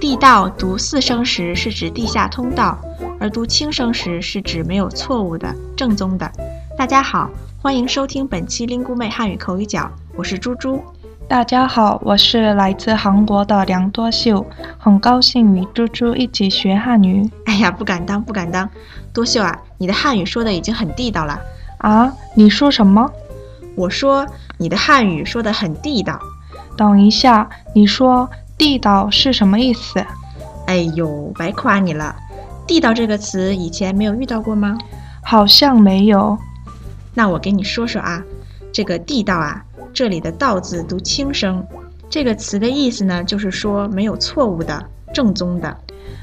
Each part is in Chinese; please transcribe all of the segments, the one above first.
地道读四声时是指地下通道，而读轻声时是指没有错误的、正宗的。大家好，欢迎收听本期林姑妹汉语口语角，我是猪猪。大家好，我是来自韩国的梁多秀，很高兴与猪猪一起学汉语。哎呀，不敢当，不敢当。多秀啊，你的汉语说的已经很地道了。啊，你说什么？我说你的汉语说的很地道。等一下，你说地道是什么意思？哎呦，白夸你了。地道这个词以前没有遇到过吗？好像没有。那我给你说说啊，这个地道啊，这里的“道”字读轻声，这个词的意思呢，就是说没有错误的、正宗的。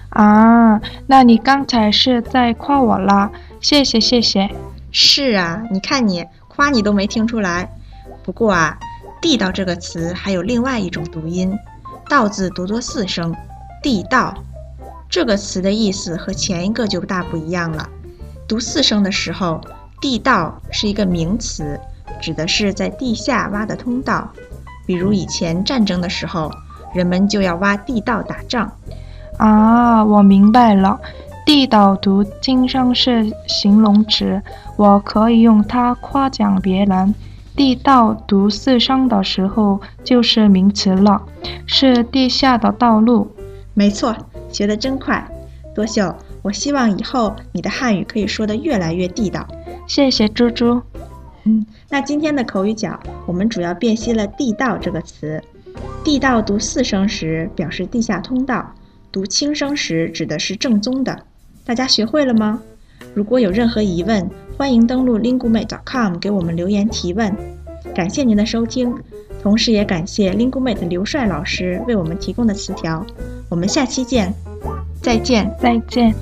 啊，那你刚才是在夸我啦？谢谢谢谢。是啊，你看你夸你都没听出来。不过啊，地道这个词还有另外一种读音，“道”字读作四声，地道。这个词的意思和前一个就大不一样了。读四声的时候。地道是一个名词，指的是在地下挖的通道。比如以前战争的时候，人们就要挖地道打仗。啊，我明白了，地道读经商是形容词，我可以用它夸奖别人。地道读四声的时候就是名词了，是地下的道路。没错，学得真快，多秀。我希望以后你的汉语可以说得越来越地道。谢谢猪猪。嗯，那今天的口语角，我们主要辨析了“地道”这个词。地道读四声时表示地下通道，读轻声时指的是正宗的。大家学会了吗？如果有任何疑问，欢迎登录 linguemate.com 给我们留言提问。感谢您的收听，同时也感谢 linguemate 刘帅老师为我们提供的词条。我们下期见，再见，再见。